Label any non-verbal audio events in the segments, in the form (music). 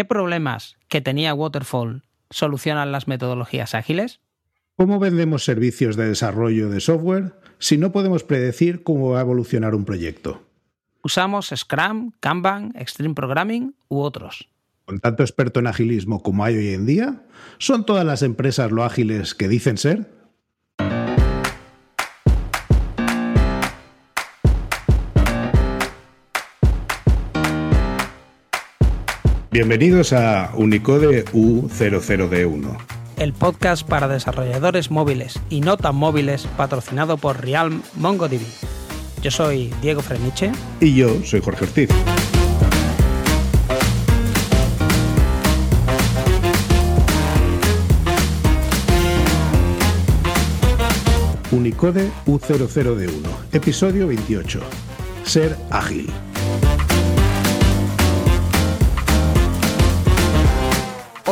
¿Qué problemas que tenía Waterfall solucionan las metodologías ágiles? ¿Cómo vendemos servicios de desarrollo de software si no podemos predecir cómo va a evolucionar un proyecto? Usamos Scrum, Kanban, Extreme Programming u otros. Con tanto experto en agilismo como hay hoy en día, ¿son todas las empresas lo ágiles que dicen ser? Bienvenidos a Unicode U00D1. El podcast para desarrolladores móviles y no tan móviles patrocinado por Realm MongoDB. Yo soy Diego Freniche. Y yo soy Jorge Ortiz. Unicode U00D1, episodio 28. Ser ágil.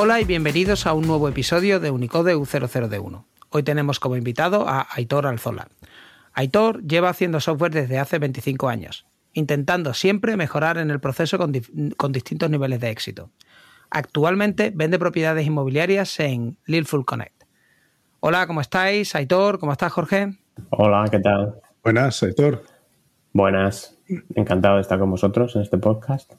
Hola y bienvenidos a un nuevo episodio de Unicode U00D1. Hoy tenemos como invitado a Aitor Alzola. Aitor lleva haciendo software desde hace 25 años, intentando siempre mejorar en el proceso con, distintos niveles de éxito. Actualmente vende propiedades inmobiliarias en Lilful Connect. Hola, ¿cómo estáis? Aitor, ¿cómo estás, Jorge? Hola, ¿qué tal? Buenas, Aitor. Buenas, encantado de estar con vosotros en este podcast.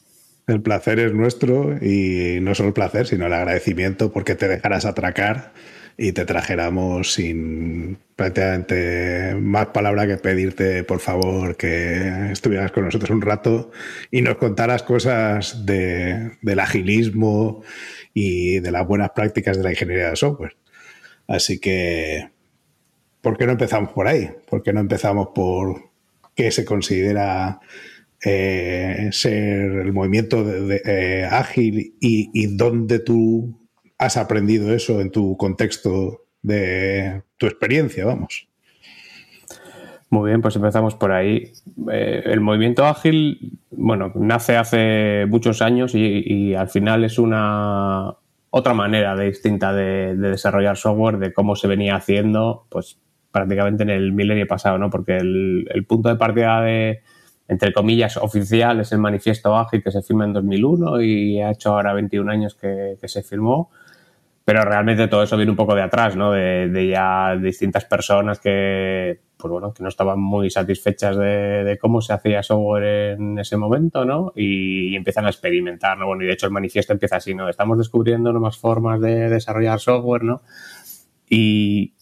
El placer es nuestro y no solo el placer, sino el agradecimiento porque te dejarás atracar y te trajéramos sin prácticamente más palabra que pedirte, por favor, que estuvieras con nosotros un rato y nos contaras cosas de, del agilismo y de las buenas prácticas de la ingeniería de software. Así que, ¿por qué no empezamos por ahí? ¿Por qué no empezamos por qué se considera eh, ser el movimiento eh, ágil y, y dónde tú has aprendido eso en tu contexto de tu experiencia, vamos. Muy bien, pues empezamos por ahí. Eh, el movimiento ágil, bueno, nace hace muchos años y, al final es una otra manera distinta de, desarrollar software, de cómo se venía haciendo, pues prácticamente en el milenio pasado, ¿no? Porque el punto de partida de, entre comillas, oficial es el manifiesto ágil que se firma en 2001 y ha hecho ahora 21 años que, se firmó. Pero realmente todo eso viene un poco de atrás, ¿no? De, ya distintas personas que, pues bueno, que no estaban muy satisfechas de, cómo se hacía software en ese momento, ¿no? Y, empiezan a experimentar, ¿no? Bueno, y de hecho el manifiesto empieza así, ¿no? Estamos descubriendo nuevas formas de desarrollar software, ¿no? Y,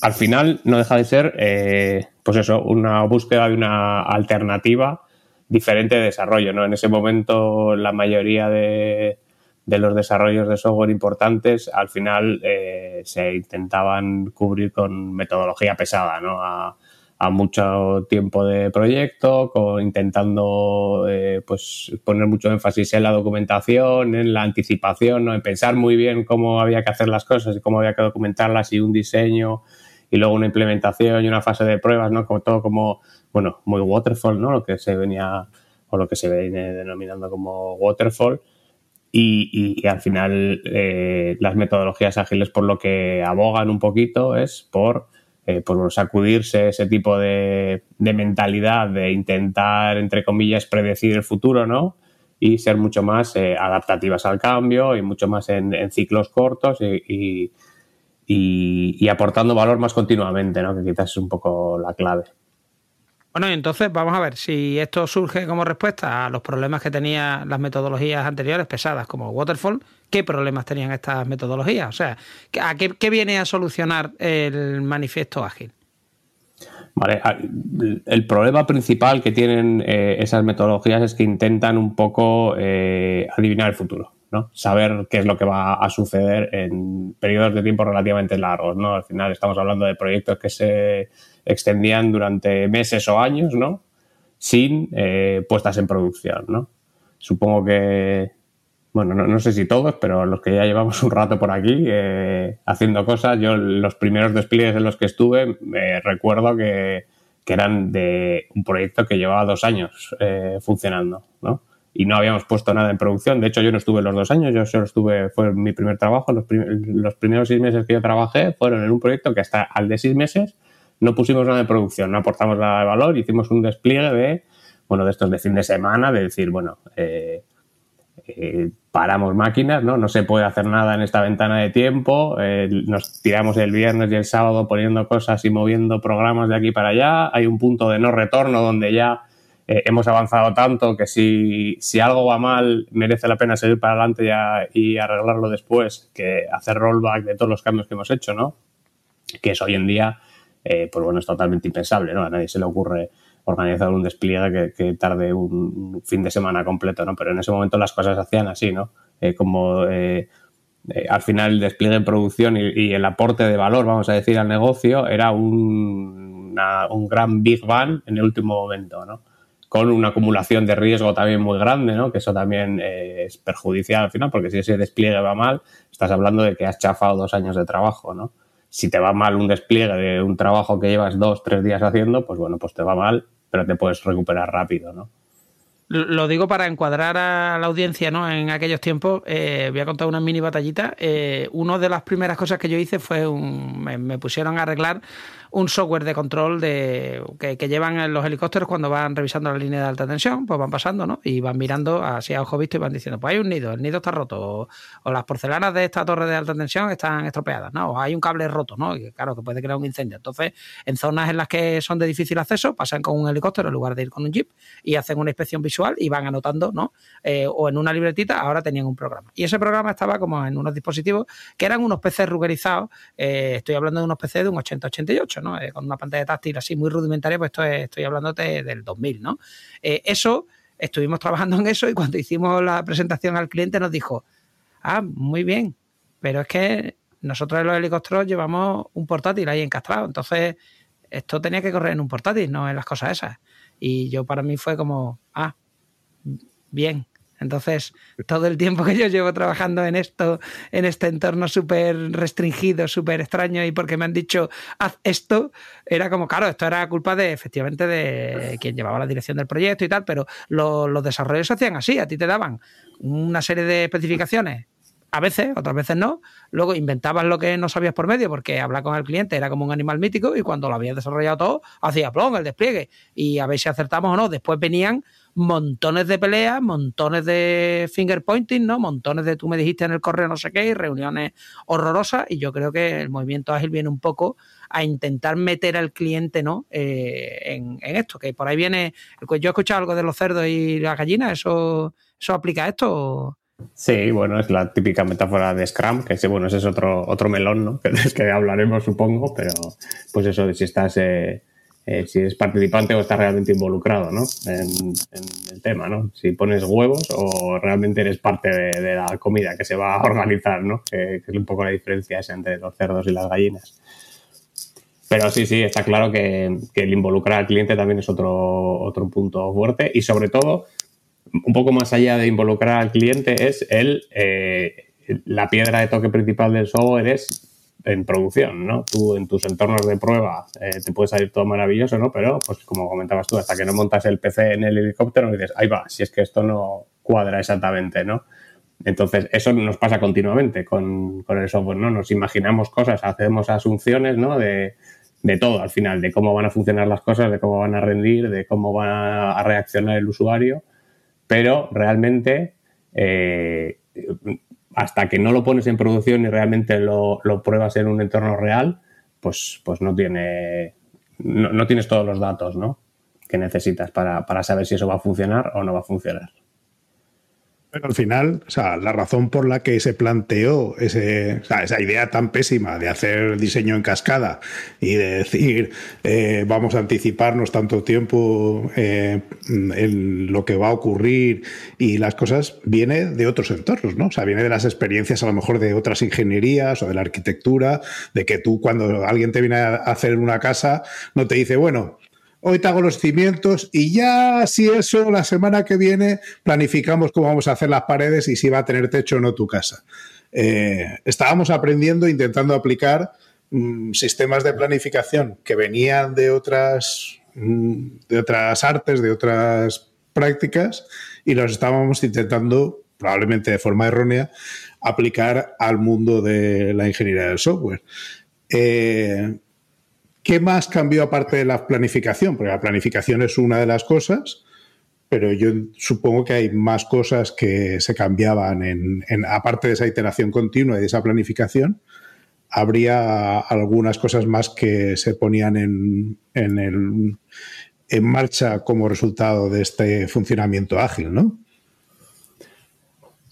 al final no deja de ser, eh, pues eso, una búsqueda de una alternativa diferente de desarrollo, ¿no? En ese momento la mayoría de, los desarrollos de software importantes al final eh, se intentaban cubrir con metodología pesada, ¿no? A, mucho tiempo de proyecto, intentando eh, pues poner mucho énfasis en la documentación, en la anticipación, ¿no? en pensar muy bien cómo había que hacer las cosas y cómo había que documentarlas y un diseño y luego una implementación y una fase de pruebas, ¿no? Como todo como, bueno, muy waterfall, ¿no? Lo que se venía o lo que se viene denominando como waterfall. Y, al final eh, las metodologías ágiles por lo que abogan un poquito es por, eh, por sacudirse ese tipo de, mentalidad de intentar, entre comillas, predecir el futuro, ¿no? Y ser mucho más eh, adaptativas al cambio y mucho más en, ciclos cortos y y, aportando valor más continuamente, ¿no? que quizás es un poco la clave. Bueno, entonces vamos a ver si esto surge como respuesta a los problemas que tenían las metodologías anteriores pesadas como Waterfall. ¿Qué problemas tenían estas metodologías? O sea, ¿a qué, viene a solucionar el manifiesto ágil? Vale, el problema principal que tienen eh, esas metodologías es que intentan un poco eh, adivinar el futuro. Saber qué es lo que va a suceder en periodos de tiempo relativamente largos, ¿no? Al final estamos hablando de proyectos que se extendían durante meses o años, ¿no? Sin eh, puestas en producción, ¿no? Supongo que, bueno, no, sé si todos, pero los que ya llevamos un rato por aquí eh, haciendo cosas, yo los primeros despliegues en los que estuve, me recuerdo que, eran de un proyecto que llevaba dos años eh, funcionando, ¿no? Y no habíamos puesto nada en producción. De hecho, yo no estuve los dos años, yo solo estuve, fue mi primer trabajo. Los, los, primeros seis meses que yo trabajé fueron en un proyecto que hasta al de seis meses no pusimos nada en producción, no aportamos nada de valor, hicimos un despliegue de, bueno, de estos de fin de semana, de decir, bueno, eh, eh, paramos máquinas, ¿no? No se puede hacer nada en esta ventana de tiempo, eh, nos tiramos el viernes y el sábado poniendo cosas y moviendo programas de aquí para allá, hay un punto de no retorno donde ya eh, hemos avanzado tanto que si, si, algo va mal merece la pena seguir para adelante ya, y arreglarlo después que hacer rollback de todos los cambios que hemos hecho, ¿no? Que es hoy en día, pues bueno, es totalmente impensable, ¿no? A nadie se le ocurre organizar un despliegue que, tarde un fin de semana completo, ¿no? Pero en ese momento las cosas se hacían así, ¿no? Eh, como eh, eh, al final el despliegue en producción y, el aporte de valor, vamos a decir, al negocio era un, un gran Big Bang en el último momento, ¿no? Con una acumulación de riesgo también muy grande, ¿no? Que eso también es perjudicial al final, porque si ese despliegue va mal, estás hablando de que has chafado dos años de trabajo, ¿no? Si te va mal un despliegue de un trabajo que llevas dos, tres días haciendo, pues bueno, pues te va mal pero te puedes recuperar rápido, ¿no? Lo digo para encuadrar a la audiencia, ¿no? En aquellos tiempos, eh, voy a contar una mini batallita. Eh, una de las primeras cosas que yo hice fue un, me pusieron a arreglar un software de control de, que, llevan los helicópteros cuando van revisando la línea de alta tensión, pues van pasando, ¿no? Y van mirando así a ojo visto y van diciendo, pues hay un nido, el nido está roto, o, las porcelanas de esta torre de alta tensión están estropeadas, ¿no? O hay un cable roto, ¿no? Y claro, que puede crear un incendio. Entonces, en zonas en las que son de difícil acceso, pasan con un helicóptero en lugar de ir con un jeep y hacen una inspección visual y van anotando, ¿no? Eh, o en una libretita, ahora tenían un programa. Y ese programa estaba como en unos dispositivos que eran unos PCs ruggerizados, eh, estoy hablando de unos PC de un 8088, eh, con una pantalla táctil así muy rudimentaria, pues esto estoy hablando del 2000, ¿no? Eh, eso, estuvimos trabajando en eso y cuando hicimos la presentación al cliente nos dijo, ah, muy bien, pero es que nosotros en los helicópteros llevamos un portátil ahí encastrado, entonces esto tenía que correr en un portátil, no en las cosas esas. Y yo para mí fue como, ah, bien, entonces, todo el tiempo que yo llevo trabajando en esto, en este entorno súper restringido, súper extraño, y porque me han dicho, haz esto, era como, claro, esto era culpa de, efectivamente, de quien llevaba la dirección del proyecto y tal, pero los desarrollos se hacían así, a ti te daban una serie de especificaciones a veces, otras veces no. Luego inventabas lo que no sabías por medio, porque hablar con el cliente era como un animal mítico y cuando lo habías desarrollado todo, hacía plom el despliegue y a ver si acertamos o no. Después venían montones de peleas, montones de finger pointing, ¿no? Montones de tú me dijiste en el correo no sé qué, y reuniones horrorosas. Y yo creo que el movimiento ágil viene un poco a intentar meter al cliente, ¿no? Eh, en, esto, que por ahí viene. Yo he escuchado algo de los cerdos y las gallinas, ¿eso, eso aplica a esto? Sí, bueno, es la típica metáfora de Scrum, que bueno, ese es otro, otro melón, ¿no? (laughs) Que es que hablaremos, supongo, pero pues eso de si estás eh, eh, si eres participante o estás realmente involucrado ¿no? en, el tema, ¿no? Si pones huevos o realmente eres parte de, la comida que se va a organizar, ¿no? Que, es un poco la diferencia entre los cerdos y las gallinas. Pero sí, sí, está claro que, el involucrar al cliente también es otro, otro punto fuerte y sobre todo, un poco más allá de involucrar al cliente, es el, eh, la piedra de toque principal del software es en producción, ¿no? Tú en tus entornos de prueba eh, te puede salir todo maravilloso, ¿no? Pero, pues como comentabas tú, hasta que no montas el PC en el helicóptero, dices, ahí va, si es que esto no cuadra exactamente, ¿no? Entonces, eso nos pasa continuamente con, el software, ¿no? Nos imaginamos cosas, hacemos asunciones, ¿no? De, todo al final, de cómo van a funcionar las cosas, de cómo van a rendir, de cómo va a reaccionar el usuario, pero realmente eh, hasta que no lo pones en producción y realmente lo, pruebas en un entorno real, pues, pues no, tiene, no, tienes todos los datos ¿no? que necesitas para saber si eso va a funcionar o no va a funcionar. Pero al final, o sea, la razón por la que se planteó ese, esa idea tan pésima de hacer diseño en cascada y de decir eh, vamos a anticiparnos tanto tiempo eh, en lo que va a ocurrir y las cosas, viene de otros entornos, ¿no? O sea, viene de las experiencias a lo mejor de otras ingenierías o de la arquitectura, de que tú cuando alguien te viene a hacer una casa no te dice, bueno, hoy te hago los cimientos y ya si eso la semana que viene planificamos cómo vamos a hacer las paredes y si va a tener techo o no tu casa. Eh, estábamos aprendiendo, intentando aplicar mm, sistemas de planificación que venían de otras, mm, de otras artes, de otras prácticas y los estábamos intentando, probablemente de forma errónea, aplicar al mundo de la ingeniería del software. Eh, ¿Qué más cambió aparte de la planificación? Porque la planificación es una de las cosas, pero yo supongo que hay más cosas que se cambiaban en, aparte de esa iteración continua y de esa planificación, habría algunas cosas más que se ponían en, en, en marcha como resultado de este funcionamiento ágil, ¿no?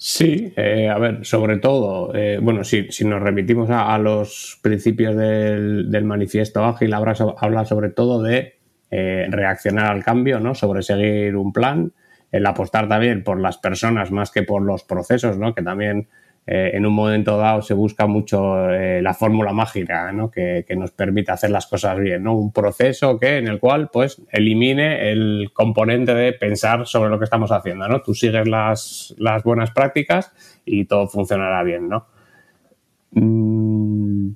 Sí, eh, a ver, sobre todo, eh, bueno, si, nos remitimos a, los principios del, manifiesto ágil, habla, habla sobre todo de eh, reaccionar al cambio, ¿no? Sobre seguir un plan, el apostar también por las personas más que por los procesos, ¿no? Que también eh, en un momento dado se busca mucho eh, la fórmula mágica ¿no? que, nos permite hacer las cosas bien, ¿no? Un proceso que, en el cual pues elimine el componente de pensar sobre lo que estamos haciendo, ¿no? Tú sigues las, buenas prácticas y todo funcionará bien, ¿no? Mm,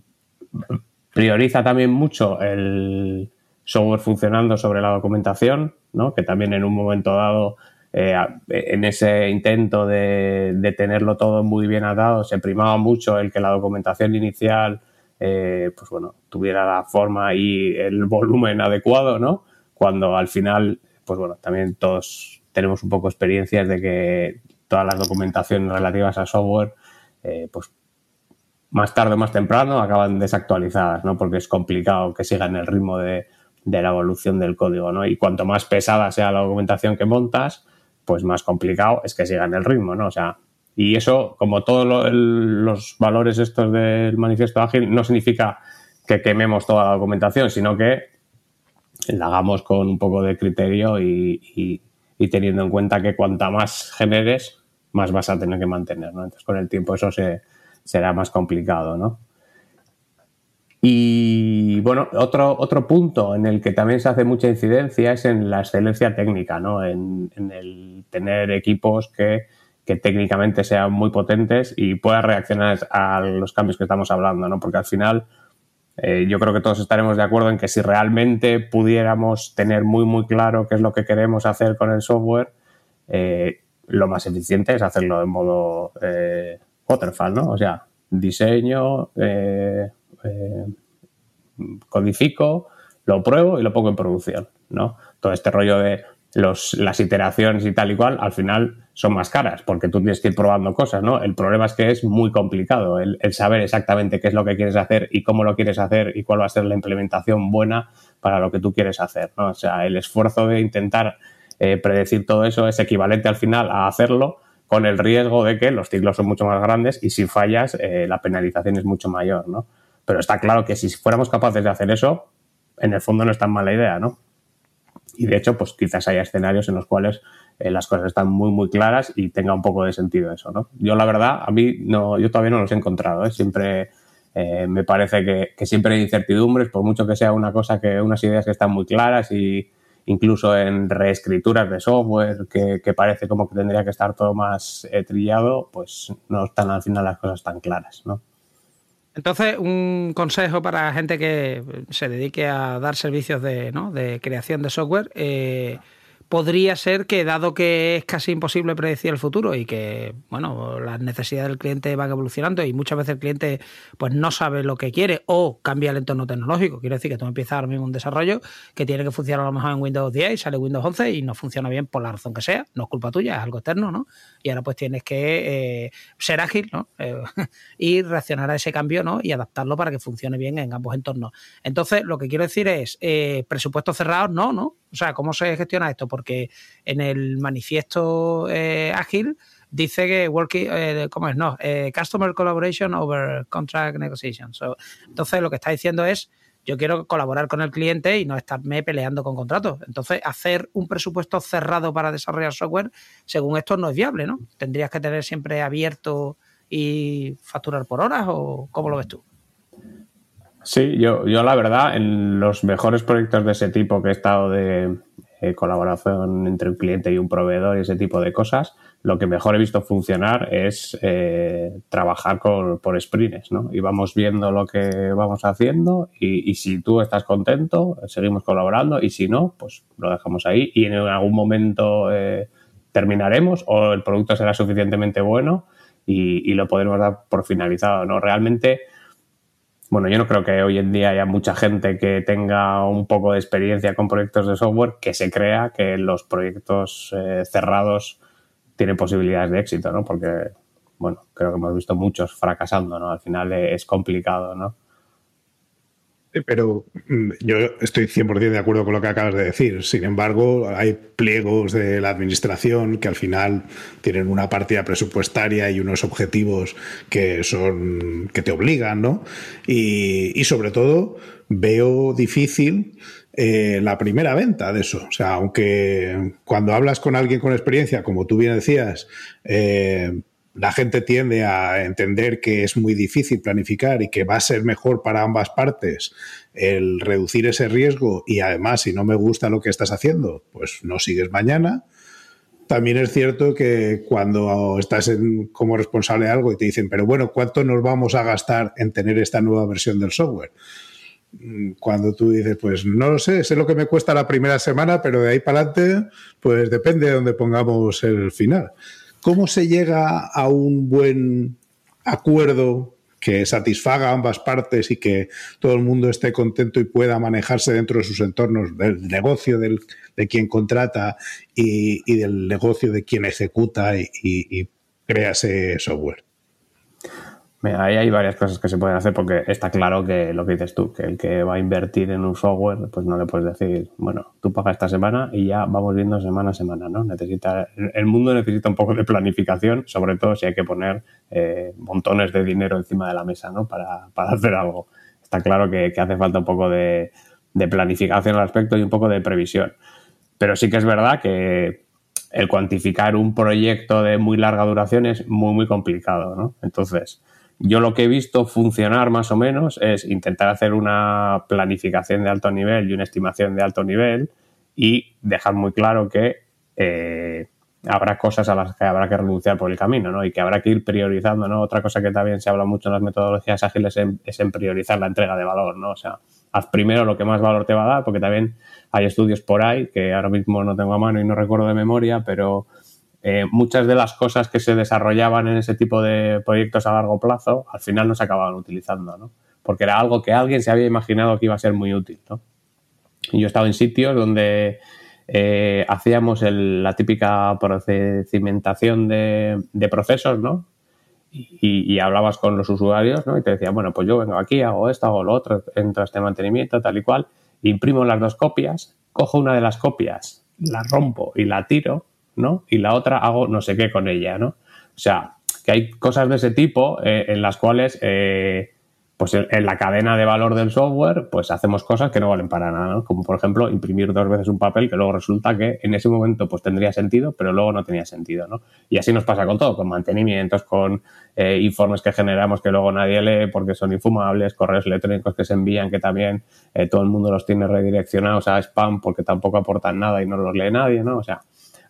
prioriza también mucho el software funcionando sobre la documentación, ¿no? Que también en un momento dado eh, en ese intento de, tenerlo todo muy bien atado, se primaba mucho el que la documentación inicial, eh, pues bueno, tuviera la forma y el (laughs) volumen adecuado, ¿no? Cuando al final, pues bueno, también todos tenemos un poco experiencias de que todas las documentaciones relativas a software, eh, pues más tarde o más temprano acaban desactualizadas, ¿no? Porque es complicado que sigan el ritmo de, de la evolución del código, ¿no? Y cuanto más pesada sea la documentación que montas, pues más complicado es que sigan el ritmo, ¿no? O sea, y eso, como todos los valores estos del manifiesto ágil, no significa que quememos toda la documentación, sino que la hagamos con un poco de criterio y, teniendo en cuenta que cuanta más generes, más vas a tener que mantener, ¿no? Entonces, con el tiempo eso se, será más complicado, ¿no? Y bueno, otro, otro punto en el que también se hace mucha incidencia es en la excelencia técnica, ¿no? En, el tener equipos que, técnicamente sean muy potentes y puedan reaccionar a los cambios que estamos hablando, ¿no? Porque al final eh, yo creo que todos estaremos de acuerdo en que si realmente pudiéramos tener muy, muy claro qué es lo que queremos hacer con el software, eh, lo más eficiente es hacerlo en modo eh, waterfall, ¿no? O sea, diseño, eh, codifico, lo pruebo y lo pongo en producción, ¿no? Todo este rollo de los, las iteraciones y tal y cual, al final son más caras porque tú tienes que ir probando cosas, ¿no? El problema es que es muy complicado el, saber exactamente qué es lo que quieres hacer y cómo lo quieres hacer y cuál va a ser la implementación buena para lo que tú quieres hacer, ¿no? O sea, el esfuerzo de intentar eh, predecir todo eso es equivalente al final a hacerlo con el riesgo de que los ciclos son mucho más grandes y si fallas eh, la penalización es mucho mayor, ¿no? Pero está claro que si fuéramos capaces de hacer eso, en el fondo no es tan mala idea, ¿no? Y de hecho, pues quizás haya escenarios en los cuales eh, las cosas están muy, muy claras y tenga un poco de sentido eso, ¿no? Yo, la verdad, a mí no, yo todavía no los he encontrado, ¿eh? Siempre eh, me parece que, siempre hay incertidumbres, por mucho que sea una cosa que, unas ideas que están muy claras y incluso en reescrituras de software que, que parece como que tendría que estar todo más trillado, pues no están al final las cosas tan claras, ¿no? Entonces, un consejo para gente que se dedique a dar servicios de, ¿no? de creación de software. Eh, podría ser que dado que es casi imposible predecir el futuro y que bueno las necesidades del cliente van evolucionando y muchas veces el cliente pues no sabe lo que quiere o cambia el entorno tecnológico. Quiero decir que tú empiezas ahora mismo un desarrollo que tiene que funcionar a lo mejor en Windows 10 y sale Windows 11 y no funciona bien por la razón que sea. No es culpa tuya es algo externo no y ahora pues tienes que eh, ser ágil no eh, (laughs) y reaccionar a ese cambio no y adaptarlo para que funcione bien en ambos entornos. Entonces lo que quiero decir es eh, presupuestos cerrados no no o sea, ¿cómo se gestiona esto? Porque en el manifiesto eh, ágil dice que working, eh, ¿cómo es? No, eh, customer collaboration over contract negotiation. entonces, lo que está diciendo es, yo quiero colaborar con el cliente y no estarme peleando con contratos. Entonces, hacer un presupuesto cerrado para desarrollar software, según esto, no es viable, ¿no? Tendrías que tener siempre abierto y facturar por horas o cómo lo ves tú? Sí, yo, yo la verdad, en los mejores proyectos de ese tipo que he estado de eh, colaboración entre un cliente y un proveedor y ese tipo de cosas, lo que mejor he visto funcionar es eh, trabajar por sprints, ¿no? Y vamos viendo lo que vamos haciendo y, si tú estás contento, seguimos colaborando y si no, pues lo dejamos ahí y en algún momento eh, terminaremos o el producto será suficientemente bueno y, y, lo podremos dar por finalizado, ¿no? Realmente bueno, yo no creo que hoy en día haya mucha gente que tenga un poco de experiencia con proyectos de software que se crea que los proyectos eh, cerrados tienen posibilidades de éxito, ¿no? Porque, bueno, creo que hemos visto muchos fracasando, ¿no? Al final es complicado, ¿no? Pero mm, yo estoy 100% de acuerdo con lo que acabas de decir. Sin embargo, hay pliegos de la administración que al final tienen una partida presupuestaria y unos objetivos que son que te obligan, ¿no? Y, sobre todo veo difícil eh, la primera venta de eso. O sea, aunque cuando hablas con alguien con experiencia, como tú bien decías, eh, la gente tiende a entender que es muy difícil planificar y que va a ser mejor para ambas partes el reducir ese riesgo y además si no me gusta lo que estás haciendo, pues no sigues mañana. También es cierto que cuando estás como responsable de algo y te dicen, pero bueno, ¿cuánto nos vamos a gastar en tener esta nueva versión del software? Cuando tú dices, pues no lo sé, sé lo que me cuesta la primera semana, pero de ahí para adelante, pues depende de dónde pongamos el final. ¿Cómo se llega a un buen acuerdo que satisfaga a ambas partes y que todo el mundo esté contento y pueda manejarse dentro de sus entornos del negocio del, de quien contrata y, del negocio de quien ejecuta y crea ese software? Ahí hay varias cosas que se pueden hacer porque está claro que lo que dices tú, que el que va a invertir en un software, pues no le puedes decir, bueno, tú pagas esta semana y ya vamos viendo semana a semana, ¿no? Necesita, el mundo necesita un poco de planificación, sobre todo si hay que poner eh, montones de dinero encima de la mesa, ¿no? Para, para hacer algo. Está claro que, hace falta un poco de, de planificación al respecto y un poco de previsión. Pero sí que es verdad que el cuantificar un proyecto de muy larga duración es muy, muy complicado, ¿no? Entonces, yo lo que he visto funcionar más o menos es intentar hacer una planificación de alto nivel y una estimación de alto nivel y dejar muy claro que eh, habrá cosas a las que habrá que renunciar por el camino, ¿no? Y que habrá que ir priorizando, ¿no? Otra cosa que también se habla mucho en las metodologías ágiles es en, priorizar la entrega de valor, ¿no? O sea, haz primero lo que más valor te va a dar, porque también hay estudios por ahí que ahora mismo no tengo a mano y no recuerdo de memoria, pero eh, muchas de las cosas que se desarrollaban en ese tipo de proyectos a largo plazo al final no se acababan utilizando, ¿no? Porque era algo que alguien se había imaginado que iba a ser muy útil, ¿no? yo he estado en sitios donde eh, hacíamos la típica procedimentación de, procesos, ¿no? Y, hablabas con los usuarios, ¿no? Y te decían, bueno, pues yo vengo aquí, hago esto, hago lo otro, entro a este mantenimiento, tal y cual, imprimo las dos copias, cojo una de las copias, la rompo y la tiro, ¿no? Y la otra hago no sé qué con ella, ¿no? O sea, que hay cosas de ese tipo eh, en las cuales, eh, pues en, la cadena de valor del software, pues hacemos cosas que no valen para nada, ¿no? Como por ejemplo, imprimir dos veces un papel que luego resulta que en ese momento pues tendría sentido, pero luego no tenía sentido, ¿no? Y así nos pasa con todo, con mantenimientos, con eh, informes que generamos que luego nadie lee porque son infumables, correos electrónicos que se envían que también todo el mundo los tiene redireccionados a spam porque tampoco aportan nada y no los lee nadie, ¿no? O sea,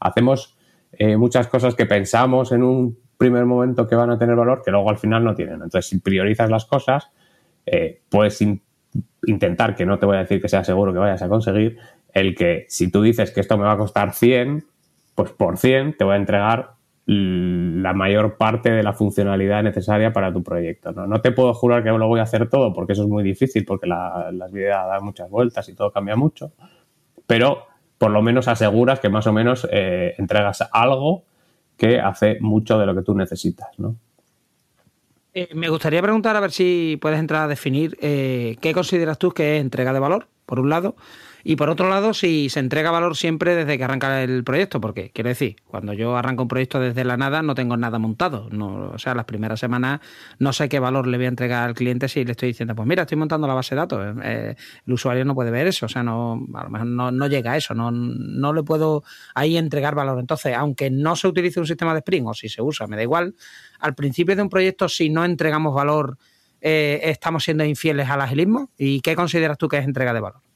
hacemos eh, muchas cosas que pensamos en un primer momento que van a tener valor que luego al final no tienen. Entonces, si priorizas las cosas, eh, puedes intentar, que no te voy a decir que sea seguro que vayas a conseguir, el que si tú dices que esto me va a costar 100, pues por 100 te voy a entregar la mayor parte de la funcionalidad necesaria para tu proyecto. No, no te puedo jurar que lo voy a hacer todo porque eso es muy difícil porque la, las vidas dan muchas vueltas y todo cambia mucho, pero por lo menos aseguras que más o menos eh, entregas algo que hace mucho de lo que tú necesitas, ¿no? Eh, me gustaría preguntar a ver si puedes entrar a definir eh, qué consideras tú que es entrega de valor, por un lado, y por otro lado, si se entrega valor siempre desde que arranca el proyecto, porque quiero decir, cuando yo arranco un proyecto desde la nada no tengo nada montado. No, o sea, las primeras semanas no sé qué valor le voy a entregar al cliente si le estoy diciendo, pues mira, estoy montando la base de datos. Eh, el usuario no puede ver eso, o sea, no, a lo mejor no, llega a eso, no, no le puedo ahí entregar valor. Entonces, aunque no se utilice un sistema de Spring o si se usa, me da igual, al principio de un proyecto, si no entregamos valor, eh, estamos siendo infieles al agilismo. ¿Y qué consideras tú que es entrega de valor?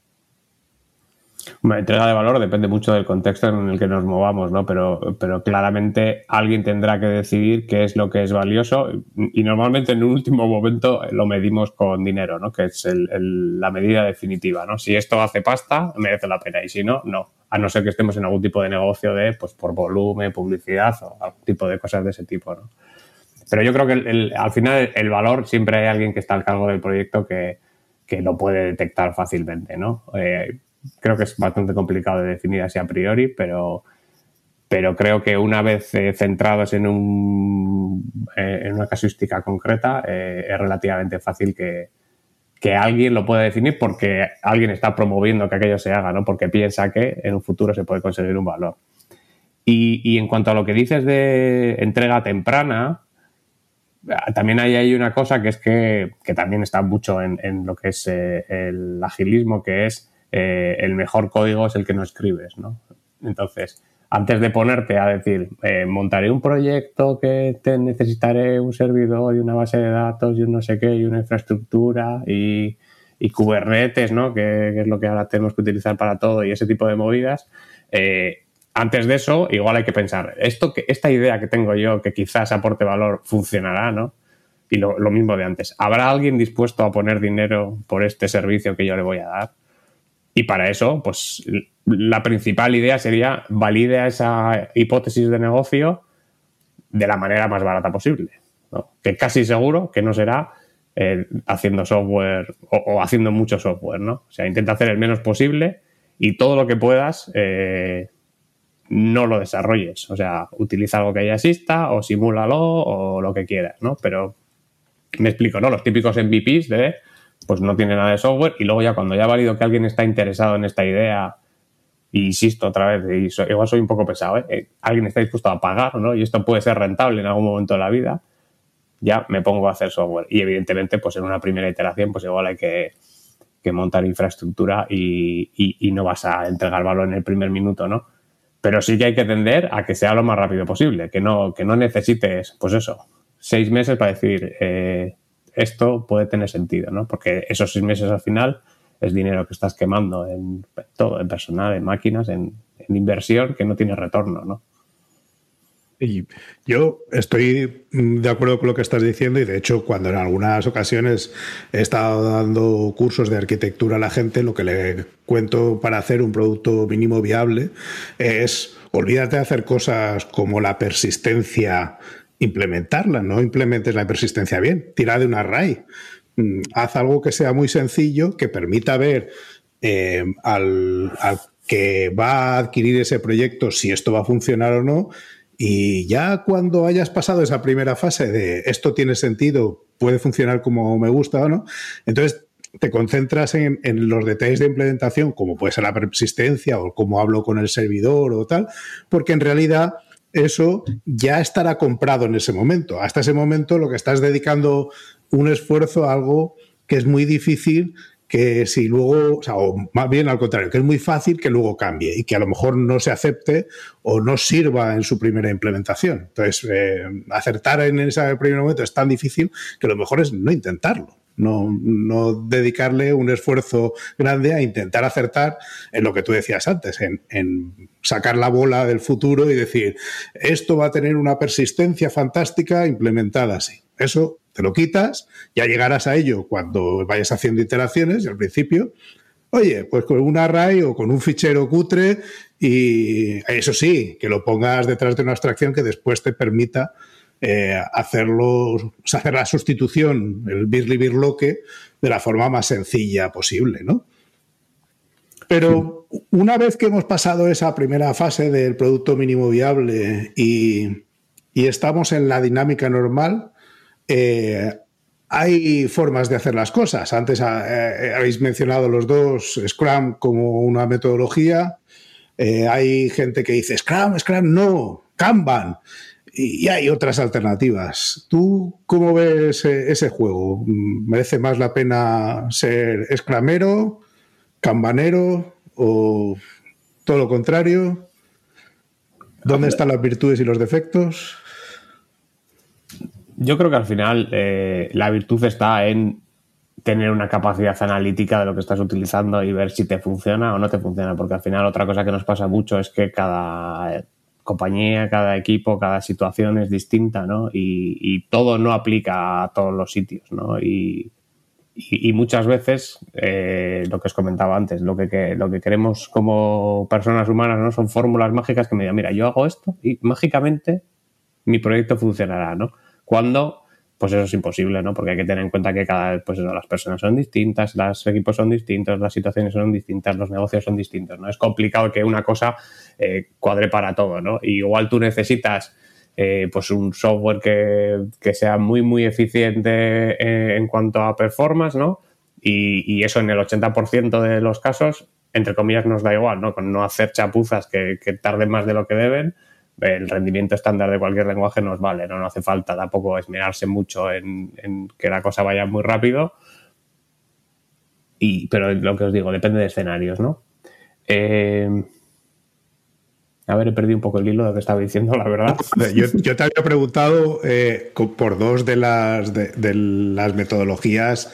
Una entrega de valor depende mucho del contexto en el que nos movamos, ¿no? Pero, pero claramente alguien tendrá que decidir qué es lo que es valioso y normalmente en un último momento lo medimos con dinero, ¿no? Que es la medida definitiva, ¿no? Si esto hace pasta, merece la pena y si no, no. A no ser que estemos en algún tipo de negocio de, pues por volumen, publicidad o algún tipo de cosas de ese tipo, ¿no? pero yo creo que al final el valor siempre hay alguien que está al cargo del proyecto que, que lo puede detectar fácilmente, ¿no? Eh, creo que es bastante complicado de definir así a priori, pero, pero creo que una vez eh, centrados en, un, eh, en una casuística concreta, es relativamente fácil que, que alguien lo pueda definir porque alguien está promoviendo que aquello se haga, ¿no? Porque piensa que en un futuro se puede conseguir un valor. Y, y en cuanto a lo que dices de entrega temprana, también hay, hay una cosa que es que, que también está mucho en, en lo que es eh, el agilismo, que es eh, el mejor código es el que no escribes, ¿no? Entonces, antes de ponerte a decir, eh, montaré un proyecto que te necesitaré un servidor y una base de datos y un no sé qué y una infraestructura y, Kubernetes, ¿no? Que, es lo que ahora tenemos que utilizar para todo y ese tipo de movidas. Eh, antes de eso, igual hay que pensar, esto que, esta idea que tengo yo que quizás aporte valor funcionará, ¿no? Y lo mismo de antes. ¿Habrá alguien dispuesto a poner dinero por este servicio que yo le voy a dar? Y para eso, pues la principal idea sería valide esa hipótesis de negocio de la manera más barata posible. Que casi seguro que no será eh, haciendo software o, o, haciendo mucho software, ¿no? O sea, intenta hacer el menos posible y todo lo que puedas eh, no lo desarrolles. O sea, utiliza algo que ya exista o simúlalo o lo que quieras, ¿no? Pero me explico, ¿no? Los típicos MVPs de pues no tiene nada de software y luego ya cuando ya ha valido que alguien está interesado en esta idea insisto otra vez, y so, igual soy un poco pesado, ¿eh? ¿eh? alguien está dispuesto a pagar, ¿no? Y esto puede ser rentable en algún momento de la vida, ya me pongo a hacer software. Y evidentemente, pues en una primera iteración, pues igual hay que, montar infraestructura y, y, y, no vas a entregar valor en el primer minuto, ¿no? Pero sí que hay que tender a que sea lo más rápido posible, que no, que no necesites, pues eso, seis meses para decir, eh, esto puede tener sentido, ¿no? Porque esos seis meses al final es dinero que estás quemando en todo, en personal, en máquinas, en, inversión que no tiene retorno, ¿no? Y yo estoy de acuerdo con lo que estás diciendo y de hecho cuando en algunas ocasiones he estado dando cursos de arquitectura a la gente, lo que le cuento para hacer un producto mínimo viable es olvídate de hacer cosas como la persistencia, implementarla, no implementes la persistencia bien, tira de un array, haz algo que sea muy sencillo, que permita ver eh, al, al que va a adquirir ese proyecto si esto va a funcionar o no y ya cuando hayas pasado esa primera fase de esto tiene sentido, puede funcionar como me gusta o no, entonces te concentras en, en, los detalles de implementación, como puede ser la persistencia o cómo hablo con el servidor o tal, porque en realidad eso ya estará comprado en ese momento. Hasta ese momento lo que estás dedicando un esfuerzo a algo que es muy difícil que si luego, o más bien al contrario, que es muy fácil que luego cambie y que a lo mejor no se acepte o no sirva en su primera implementación. Entonces, eh, acertar en ese primer momento es tan difícil que lo mejor es no intentarlo. No, dedicarle un esfuerzo grande a intentar acertar en lo que tú decías antes, en, en, sacar la bola del futuro y decir, esto va a tener una persistencia fantástica implementada así. Eso te lo quitas, ya llegarás a ello cuando vayas haciendo iteraciones y al principio, oye, pues con un array o con un fichero cutre y eso sí, que lo pongas detrás de una abstracción que después te permita eh, hacerlo, o sea, hacer la sustitución, el birli birloque, de la forma más sencilla posible, ¿no? Pero una vez que hemos pasado esa primera fase del producto mínimo viable y, y estamos en la dinámica normal, eh, hay formas de hacer las cosas. Antes eh, habéis mencionado los dos Scrum como una metodología. Eh, hay gente que dice Scrum, Scrum no, Kanban. Y, hay otras alternativas. ¿Tú cómo ves ese juego? ¿Merece más la pena ser Scrumero, Kanbanero o todo lo contrario? ¿Dónde están las virtudes y los defectos? Yo creo que al final eh, la virtud está en tener una capacidad analítica de lo que estás utilizando y ver si te funciona o no te funciona, porque al final otra cosa que nos pasa mucho es que cada compañía, cada equipo, cada situación es distinta, ¿no? Y, todo no aplica a todos los sitios, ¿no? Y, muchas veces, eh, lo que os comentaba antes, lo que, que, lo que queremos como personas humanas, ¿no? Son fórmulas mágicas que me digan, mira, yo hago esto y mágicamente mi proyecto funcionará, ¿no? cuando pues eso es imposible, ¿no? Porque hay que tener en cuenta que cada pues las personas son distintas, los equipos son distintos, las situaciones son distintas, los negocios son distintos, ¿no? Es complicado que una cosa eh, cuadre para todo, ¿no? Y igual tú necesitas eh, pues un software que, sea muy, muy eficiente eh, en cuanto a performance, ¿no? Y, eso en el 80% de los casos, entre comillas, nos da igual, ¿no? Con no hacer chapuzas que, que tarden más de lo que deben, el rendimiento estándar de cualquier lenguaje nos vale, no, no hace falta tampoco esmerarse mucho en, que la cosa vaya muy rápido. Y, pero lo que os digo, depende de escenarios, ¿no? Eh, a ver, he perdido un poco el hilo de lo que estaba diciendo, la verdad. (laughs) Yo, te había preguntado eh, por dos de las, de, las metodologías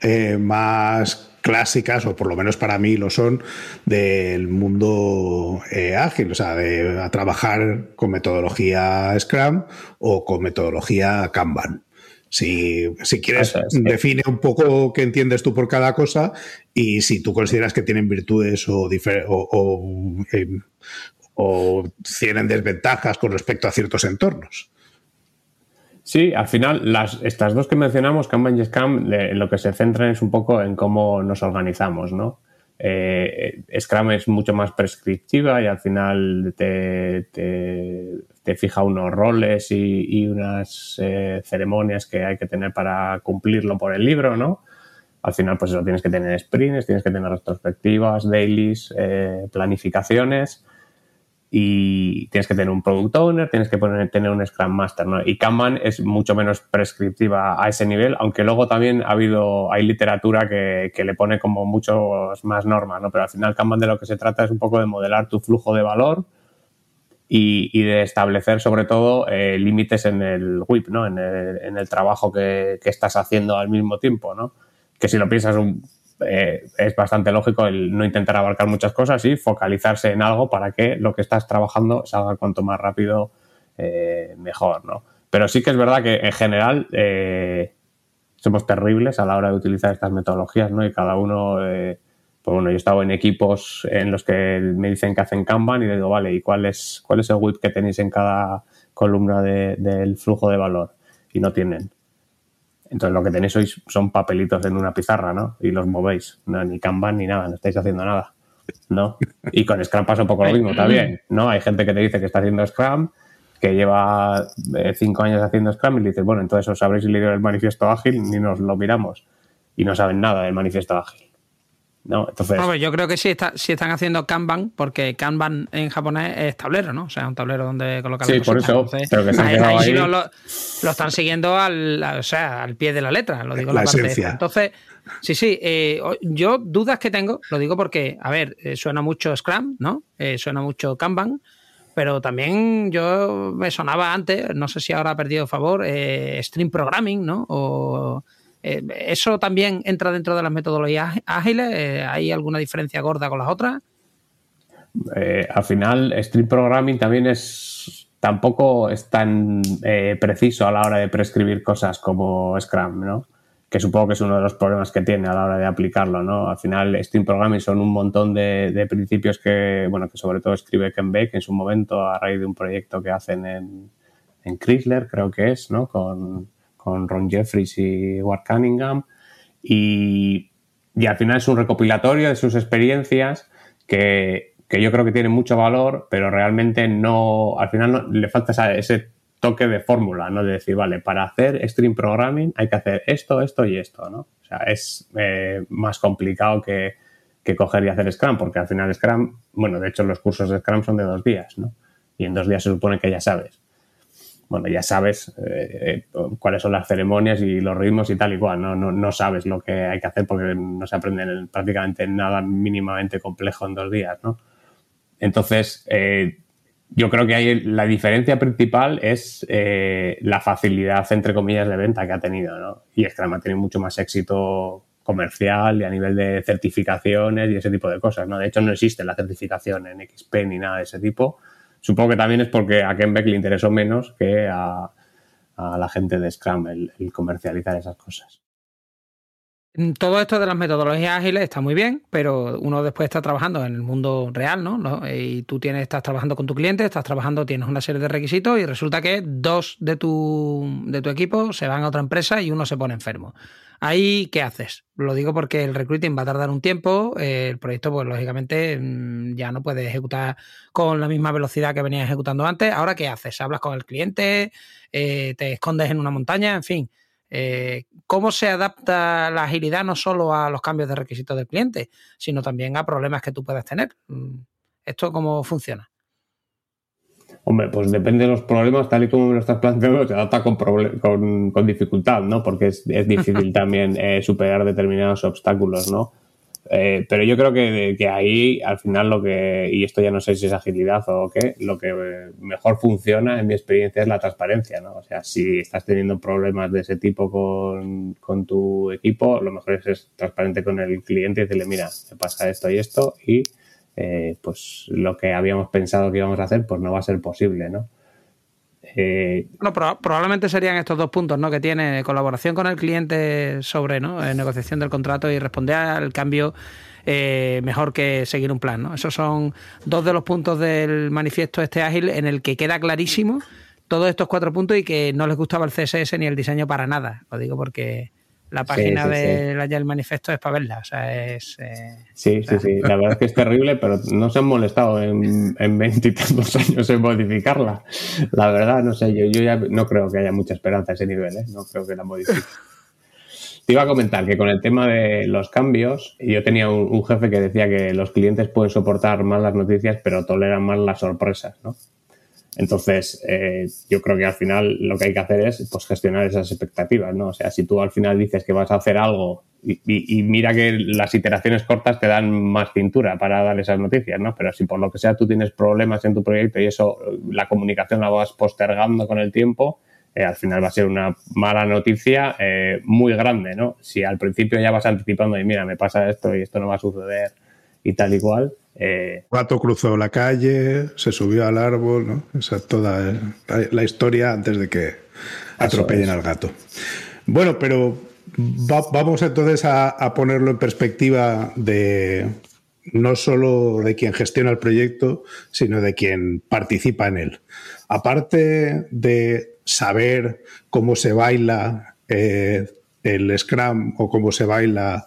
eh, más clásicas, o por lo menos para mí lo son, del mundo eh, ágil, o sea, de trabajar con metodología Scrum o con metodología Kanban. Si, si quieres, define un poco qué entiendes tú por cada cosa y si tú consideras que tienen virtudes o, o, em, o tienen desventajas con respecto a ciertos entornos. Sí, al final, las, estas dos que mencionamos, Kanban y Scrum, lo que se centran es un poco en cómo nos organizamos, ¿no? Eh, Scrum es mucho más prescriptiva y al final te, te, fija unos roles y, unas eh, ceremonias que hay que tener para cumplirlo por el libro, ¿no? Al final, pues eso, tienes que tener sprints, tienes que tener retrospectivas, dailies, eh, planificaciones y tienes que tener un product owner, tienes que tener un Scrum Master, ¿no? Y Kanban es mucho menos prescriptiva a ese nivel, aunque luego también ha habido, hay literatura que, que le pone como muchos más normas, ¿no? Pero al final Kanban de lo que se trata es un poco de modelar tu flujo de valor y, y de establecer sobre todo eh, límites en el WIP, ¿no? En el, en el trabajo que, que, estás haciendo al mismo tiempo, ¿no? Que si lo piensas un, eh, es bastante lógico el no intentar abarcar muchas cosas y focalizarse en algo para que lo que estás trabajando salga cuanto más rápido eh, mejor, ¿no? Pero sí que es verdad que en general eh, somos terribles a la hora de utilizar estas metodologías, ¿no? Y cada uno, pues bueno, yo he estado en equipos en los que me dicen que hacen Kanban y digo, vale, ¿y cuál es, cuál es el WIP que tenéis en cada columna del flujo de valor? Y no tienen. Entonces lo que tenéis hoy son papelitos en una pizarra, ¿no? Y los movéis. No, ni Kanban ni nada, no estáis haciendo nada. ¿No? Y con Scrum pasa un poco lo mismo también, ¿no? Hay gente que te dice que está haciendo Scrum, que lleva eh, cinco años haciendo Scrum y le dices, bueno, entonces os habréis leído el manifiesto ágil, ni nos lo miramos. Y no saben nada del manifiesto ágil. ¿No? Entonces, yo creo que sí, está, sí están haciendo Kanban, porque Kanban en japonés es tablero, ¿no? O sea, un tablero donde colocar Sí, por eso. pero que ahí, Lo, están siguiendo al, o sea, al pie de la letra, lo digo la, la parte Entonces, sí, sí, eh, yo dudas que tengo, lo digo porque, a ver, eh, suena mucho Scrum, ¿no? Eh, suena mucho Kanban, pero también yo me sonaba antes, no sé si ahora ha perdido favor, Stream Programming, ¿no? O eh, ¿Eso también entra dentro de las metodologías ágiles? Eh, ¿Hay alguna diferencia gorda con las otras? Eh, al final, Stream Programming también es tampoco es tan preciso a la hora de prescribir cosas como Scrum, ¿no? Que supongo que es uno de los problemas que tiene a la hora de aplicarlo, ¿no? Al final, Stream Programming son un montón de, principios que, bueno, que sobre todo escribe Ken Beck en su momento a raíz de un proyecto que hacen en, Chrysler, creo que es, ¿no? Con Ron Jeffries y Ward Cunningham. Y, y, al final es un recopilatorio de sus experiencias que, que, yo creo que tiene mucho valor, pero realmente no, al final no, le falta ese toque de fórmula, ¿no? De decir, vale, para hacer stream programming hay que hacer esto, esto y esto, ¿no? O sea, es eh, más complicado que, que coger y hacer Scrum, porque al final Scrum, bueno, de hecho los cursos de Scrum son de dos días, ¿no? Y en dos días se supone que ya sabes bueno, ya sabes eh, eh, cuáles son las ceremonias y los ritmos y tal y cual, ¿no? No, sabes lo que hay que hacer porque no se aprende prácticamente nada mínimamente complejo en dos días, ¿no? Entonces, eh, yo creo que hay la diferencia principal es la facilidad, entre comillas, de venta que ha tenido, ¿no? Y Scrum ha tenido mucho más éxito comercial y a nivel de certificaciones y ese tipo de cosas, ¿no? De hecho, no existe la certificación en XP ni nada de ese tipo Supongo que también es porque a Ken Beck le interesó menos que a, la gente de Scrum el comercializar esas cosas. Mm, todo esto de las metodologías ágiles está muy bien, pero uno después está trabajando en el mundo real, ¿no? Y tú tienes, estás trabajando con tu cliente, estás trabajando, tienes una serie de requisitos y resulta que dos de tu, de tu equipo se van a otra empresa y uno se pone enfermo. Ahí, ¿qué haces? Lo digo porque el recruiting va a tardar un tiempo, eh, el proyecto, pues lógicamente mm, ya no puede ejecutar con la misma velocidad que venía ejecutando antes. Ahora, ¿qué haces? ¿Hablas con el cliente? Eh, ¿Te escondes en una montaña? En fin. Eh, ¿Cómo se adapta la agilidad no solo a los cambios de requisitos del cliente, sino también a problemas que tú puedas tener? Mm, ¿Esto cómo funciona? Hombre, pues depende de los problemas, tal y como me lo estás planteando, se adapta con, con, dificultad, ¿no? Porque es, es difícil (laughs) también eh, superar determinados obstáculos, ¿no? Eh, pero yo creo que, que, ahí, al final, lo que, y esto ya no sé si es agilidad o qué, lo que mejor funciona, en mi experiencia, es la transparencia, ¿no? O sea, si estás teniendo problemas de ese tipo con, con tu equipo, lo mejor es ser transparente con el cliente y decirle, mira, me pasa esto y esto, y eh, pues lo que habíamos pensado que íbamos a hacer, pues no va a ser posible, ¿no? Eh, probablemente serían estos dos puntos, ¿no? Que tiene colaboración con el cliente sobre, ¿no? Eh, negociación del contrato y responder al cambio eh, mejor que seguir un plan, ¿no? Esos son dos de los puntos del manifiesto este ágil en el que queda clarísimo todos estos cuatro puntos y que no les gustaba el CSS ni el diseño para nada. Lo digo porque la página del sí, manifiesto es para verla. O sea, es. Eh, sí, sí, sí. La verdad es que es terrible, pero no se han molestado en, en 20 y tantos años en modificarla. La verdad, no sé, yo, yo ya no creo que haya mucha esperanza a ese nivel, ¿eh? No creo que la modifique. (laughs) Te iba a comentar que con el tema de los cambios, yo tenía un, un jefe que decía que los clientes pueden soportar más las noticias, pero toleran más las sorpresas, ¿no? Entonces, eh, yo creo que al final lo que hay que hacer es pues, gestionar esas expectativas, ¿no? O sea, si tú al final dices que vas a hacer algo y, mira que las iteraciones cortas te dan más cintura para dar esas noticias, ¿no? Pero si por lo que sea tú tienes problemas en tu proyecto y eso, la comunicación la vas postergando con el tiempo, eh, al final va a ser una mala noticia eh, muy grande, ¿no? Si al principio ya vas anticipando y mira, me pasa esto y esto no va a suceder y tal y cual, eh, gato cruzó la calle, se subió al árbol, ¿no? Esa toda la, historia antes de que atropellen al gato. Bueno, pero vamos entonces a, ponerlo en perspectiva de no solo de quien gestiona el proyecto, sino de quien participa en él. Aparte de saber cómo se baila eh, el Scrum o cómo se baila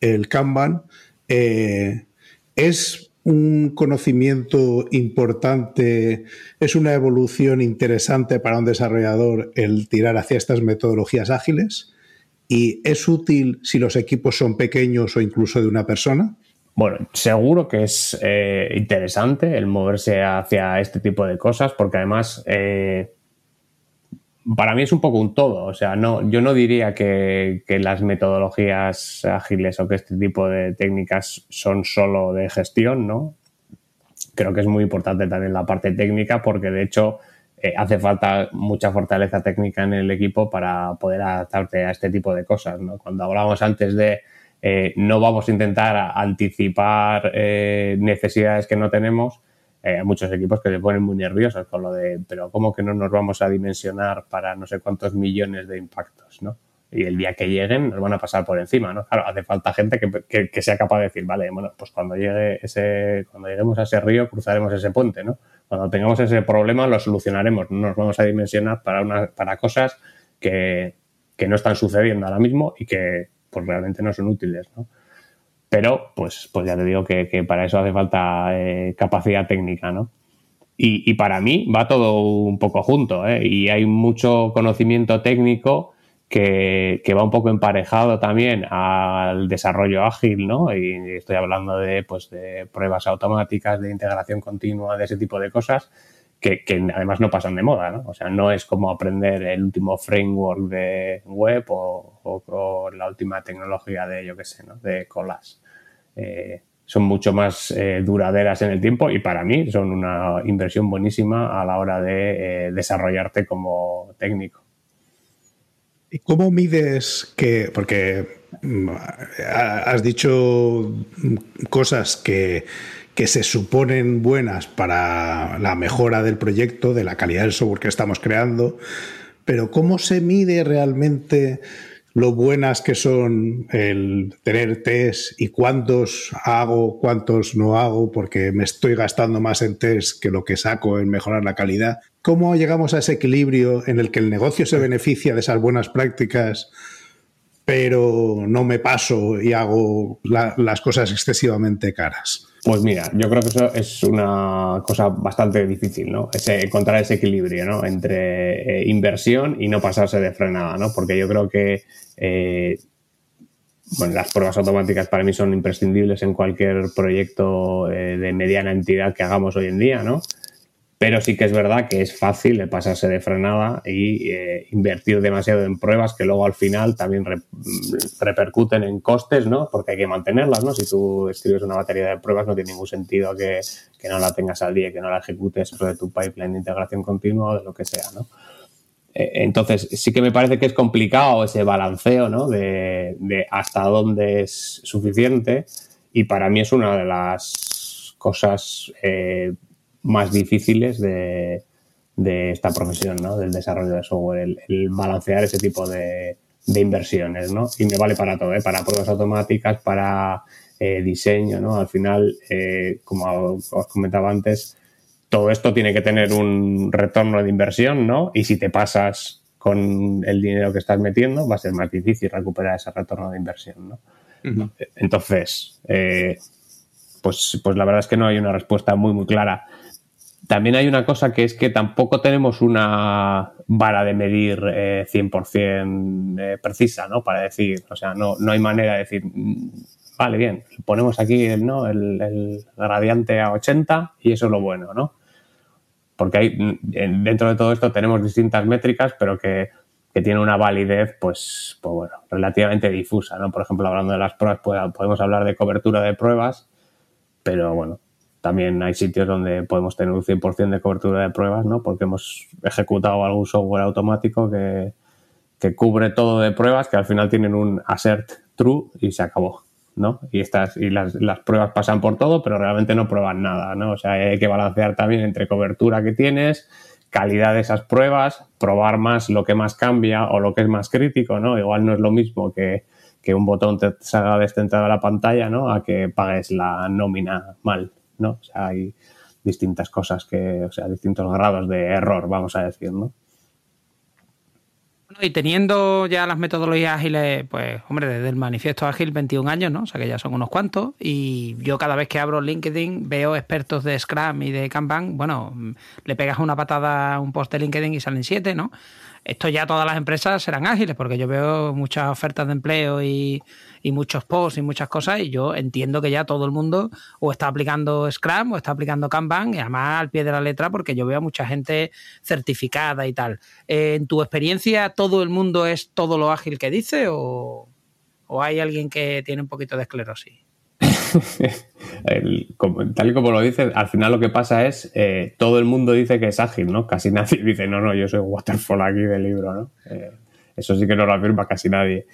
el Kanban, eh, es un conocimiento importante, es una evolución interesante para un desarrollador el tirar hacia estas metodologías ágiles y es útil si los equipos son pequeños o incluso de una persona. Bueno, seguro que es eh, interesante el moverse hacia este tipo de cosas porque además eh, para mí es un poco un todo. O sea, no, yo no diría que, las metodologías ágiles o que este tipo de técnicas son solo de gestión, ¿no? Creo que es muy importante también la parte técnica porque de hecho eh, hace falta mucha fortaleza técnica en el equipo para poder adaptarte a este tipo de cosas, ¿no? Cuando hablábamos antes de eh, no vamos a intentar anticipar eh, necesidades que no tenemos, eh, muchos equipos que se ponen muy nerviosos con lo de, pero ¿cómo que no nos vamos a dimensionar para no sé cuántos millones de impactos, ¿no? Y el día que lleguen nos van a pasar por encima, ¿no? Claro, hace falta gente que, que, sea capaz de decir, vale, bueno, pues cuando llegue ese, cuando lleguemos a ese río cruzaremos ese puente, ¿no? Cuando tengamos ese problema lo solucionaremos, no nos vamos a dimensionar para una, para cosas que, que no están sucediendo ahora mismo y que pues realmente no son útiles, ¿no? Pero, pues, pues ya te digo que, para eso hace falta eh, capacidad técnica, ¿no? Y, para mí va todo un poco junto, ¿eh? Y hay mucho conocimiento técnico que, va un poco emparejado también al desarrollo ágil, ¿no? Y estoy hablando de, pues, de pruebas automáticas, de integración continua, de ese tipo de cosas. Que, además no pasan de moda, ¿no? O sea, no es como aprender el último framework de web o, la última tecnología de, yo qué sé, ¿no? De colas. Eh, son mucho más eh, duraderas en el tiempo y para mí son una inversión buenísima a la hora de eh, desarrollarte como técnico. ¿Y cómo mides que, porque mm, has dicho cosas que, que se suponen buenas para la mejora del proyecto, de la calidad del software que estamos creando, pero ¿cómo se mide realmente lo buenas que son el tener test y cuántos hago, cuántos no hago, porque me estoy gastando más en test que lo que saco en mejorar la calidad. ¿Cómo llegamos a ese equilibrio en el que el negocio se beneficia de esas buenas prácticas, pero no me paso y hago las cosas excesivamente caras? Pues mira, yo creo que eso es una cosa bastante difícil, ¿no? Ese, encontrar ese equilibrio, ¿no? Entre eh, inversión y no pasarse de frenada, ¿no? Porque yo creo que eh, las pruebas automáticas para mí son imprescindibles en cualquier proyecto eh, de mediana entidad que hagamos hoy en día, ¿no? Pero sí que es verdad que es fácil pasarse de frenada y eh, invertir demasiado en pruebas que luego al final también repercuten en costes, ¿no? Porque hay que mantenerlas, ¿no? Si tú escribes una batería de pruebas no tiene ningún sentido que, no la tengas al día, que no la ejecutes sobre tu pipeline de integración continua o de lo que sea, ¿no? Eh, entonces, sí que me parece que es complicado ese balanceo, ¿no? De, hasta dónde es suficiente y para mí es una de las cosas... Eh, más difíciles de, esta profesión, ¿no? Del desarrollo de software, el, balancear ese tipo de, inversiones, ¿no? Y me vale para todo, ¿eh? Para pruebas automáticas, para eh, diseño, ¿no? Al final, eh, como os comentaba antes, todo esto tiene que tener un retorno de inversión, ¿no? Y si te pasas con el dinero que estás metiendo, va a ser más difícil recuperar ese retorno de inversión, ¿no? Entonces, pues, pues la verdad es que no hay una respuesta muy, muy clara también hay una cosa que es que tampoco tenemos una vara de medir 100% eh, eh, precisa, ¿no? Para decir, o sea, no, no hay manera de decir, mm, vale, bien, ponemos aquí el, ¿no? el, gradiente a 80 y eso es lo bueno, ¿no? Porque hay, mm, dentro de todo esto tenemos distintas métricas, pero que, que tienen una validez, pues, pues, bueno, relativamente difusa, ¿no? Por ejemplo, hablando de las pruebas, podemos hablar de cobertura de pruebas, pero bueno, también hay sitios donde podemos tener un 100% de cobertura de pruebas, ¿no? Porque hemos ejecutado algún software automático que, cubre todo de pruebas, que al final tienen un assert true y se acabó, ¿no? Y, estas, y las, pruebas pasan por todo, pero realmente no prueban nada, ¿no? O sea, hay que balancear también entre cobertura que tienes, calidad de esas pruebas, probar más lo que más cambia o lo que es más crítico, ¿no? Igual no es lo mismo que, que un botón te salga descentrado de la pantalla, ¿no? A que pagues la nómina mal, ¿no? O sea, hay distintas cosas que, o sea, distintos grados de error, vamos a decir, ¿no? y teniendo ya las metodologías ágiles, pues, hombre, desde el manifiesto ágil 21 años, ¿no? O sea, que ya son unos cuantos. Y yo cada vez que abro LinkedIn veo expertos de Scrum y de Kanban. Bueno, le pegas una patada a un post de LinkedIn y salen siete, ¿no? Esto ya todas las empresas serán ágiles, porque yo veo muchas ofertas de empleo y muchos posts y muchas cosas y yo entiendo que ya todo el mundo o está aplicando Scrum o está aplicando Kanban y además al pie de la letra porque yo veo a mucha gente certificada y tal. Eh, ¿En tu experiencia todo el mundo es todo lo ágil que dice o, hay alguien que tiene un poquito de esclerosis? (laughs) tal y como lo dices, al final lo que pasa es eh, todo el mundo dice que es ágil, ¿no? Casi (laughs) nadie dice, no, no, yo soy waterfall aquí del libro, ¿no? Eh, eso sí que no lo afirma casi nadie.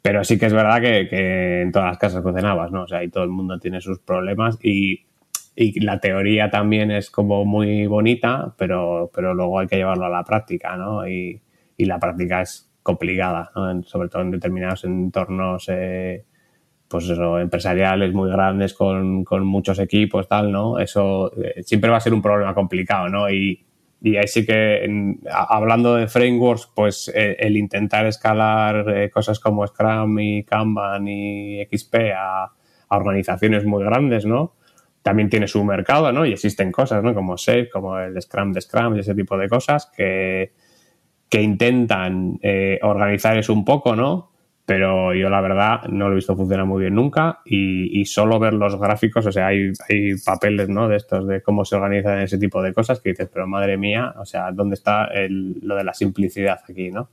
Pero sí que es verdad que, en todas las casas cocinabas, ¿no? O sea, y todo el mundo tiene sus problemas y, la teoría también es como muy bonita, pero, pero luego hay que llevarlo a la práctica, ¿no? Y, la práctica es complicada, sobre todo en determinados entornos, eh, pues eso, empresariales muy grandes con, con, muchos equipos, tal, ¿no? Eso eh, siempre va a ser un problema complicado, ¿no? Y, y ahí sí que, hablando de frameworks, pues eh, el intentar escalar eh, cosas como Scrum y Kanban y XP a, organizaciones muy grandes, ¿no? También tiene su mercado, ¿no? Y existen cosas, ¿no? Como Safe, como el Scrum de Scrum y ese tipo de cosas que, que intentan organizar eso un poco, ¿no? Pero yo la verdad no lo he visto funcionar muy bien nunca y, solo ver los gráficos, o sea, hay, papeles, ¿no? De estos, de cómo se organizan ese tipo de cosas que dices, pero madre mía, o sea, ¿dónde está lo de la simplicidad aquí, ¿no?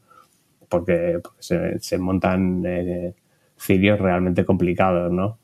Porque, se, montan eh, realmente complicados, ¿no?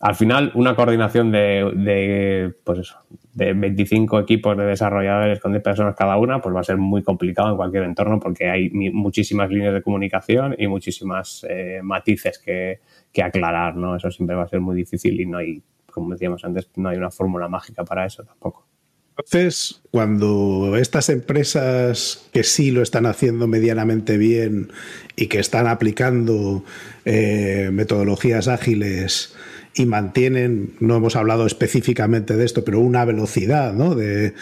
Al final, una coordinación de, de pues eso, de 25 equipos de desarrolladores con 10 personas cada una, pues va a ser muy complicado en cualquier entorno porque hay muchísimas líneas de comunicación y muchísimas eh, matices que, aclarar, ¿no? Eso siempre va a ser muy difícil y no hay, como decíamos antes, no hay una fórmula mágica para eso tampoco. Entonces, cuando estas empresas que sí lo están haciendo medianamente bien y que están aplicando eh, metodologías ágiles y mantienen, no hemos hablado específicamente de esto, pero una velocidad de,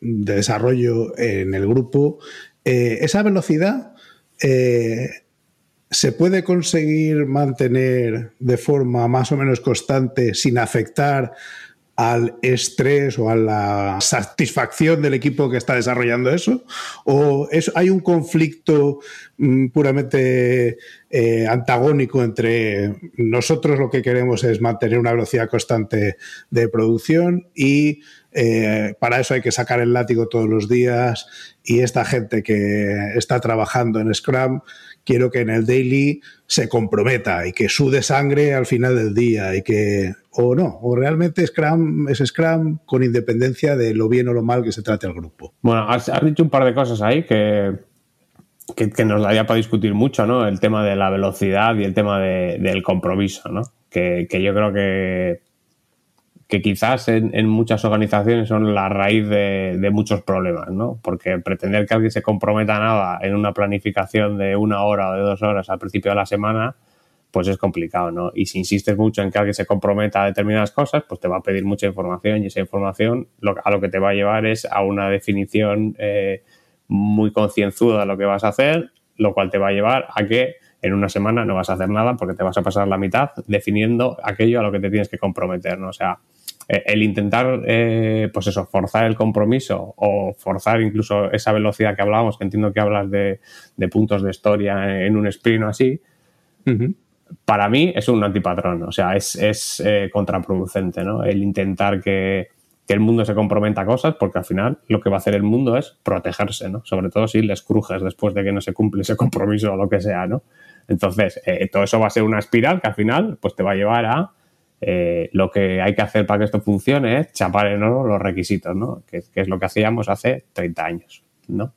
desarrollo en el grupo, eh, esa velocidad eh, se puede conseguir mantener de forma más o menos constante sin afectar al estrés o a la satisfacción del equipo que está desarrollando eso? ¿O es, hay un conflicto mm, puramente eh, antagónico entre nosotros lo que queremos es mantener una velocidad constante de producción y eh, para eso hay que sacar el látigo todos los días y esta gente que está trabajando en Scrum quiero que en el daily se comprometa y que sude sangre al final del día y que, o no, o realmente Scrum es Scrum con independencia de lo bien o lo mal que se trate el grupo. Bueno, has, dicho un par de cosas ahí que, que, nos daría para discutir mucho, ¿no? El tema de la velocidad y el tema del compromiso, ¿no? Que, que yo creo que que quizás en, muchas organizaciones son la raíz de, muchos problemas, ¿no? Porque pretender que alguien se comprometa a nada en una planificación de una hora o de dos horas al principio de la semana, pues es complicado, ¿no? Y si insistes mucho en que alguien se comprometa a determinadas cosas, pues te va a pedir mucha información y esa información a lo que te va a llevar es a una definición eh, muy concienzuda de lo que vas a hacer, lo cual te va a llevar a que en una semana no vas a hacer nada porque te vas a pasar la mitad definiendo aquello a lo que te tienes que comprometer, ¿no? O sea, el intentar, eh, pues eso, forzar el compromiso o forzar incluso esa velocidad que hablábamos, que entiendo que hablas de, puntos de historia en un sprint o así, para mí es un antipatrón, o sea, es, eh, contraproducente, ¿no? El intentar que, el mundo se comprometa a cosas, porque al final lo que va a hacer el mundo es protegerse, ¿no? Sobre todo si les crujes después de que no se cumple ese compromiso o lo que sea, ¿no? Entonces, todo eso va a ser una espiral que al final, pues te va a llevar a eh, lo que hay que hacer para que esto funcione es chapar en oro los requisitos, ¿no? Que, es lo que hacíamos hace 30 años, ¿no?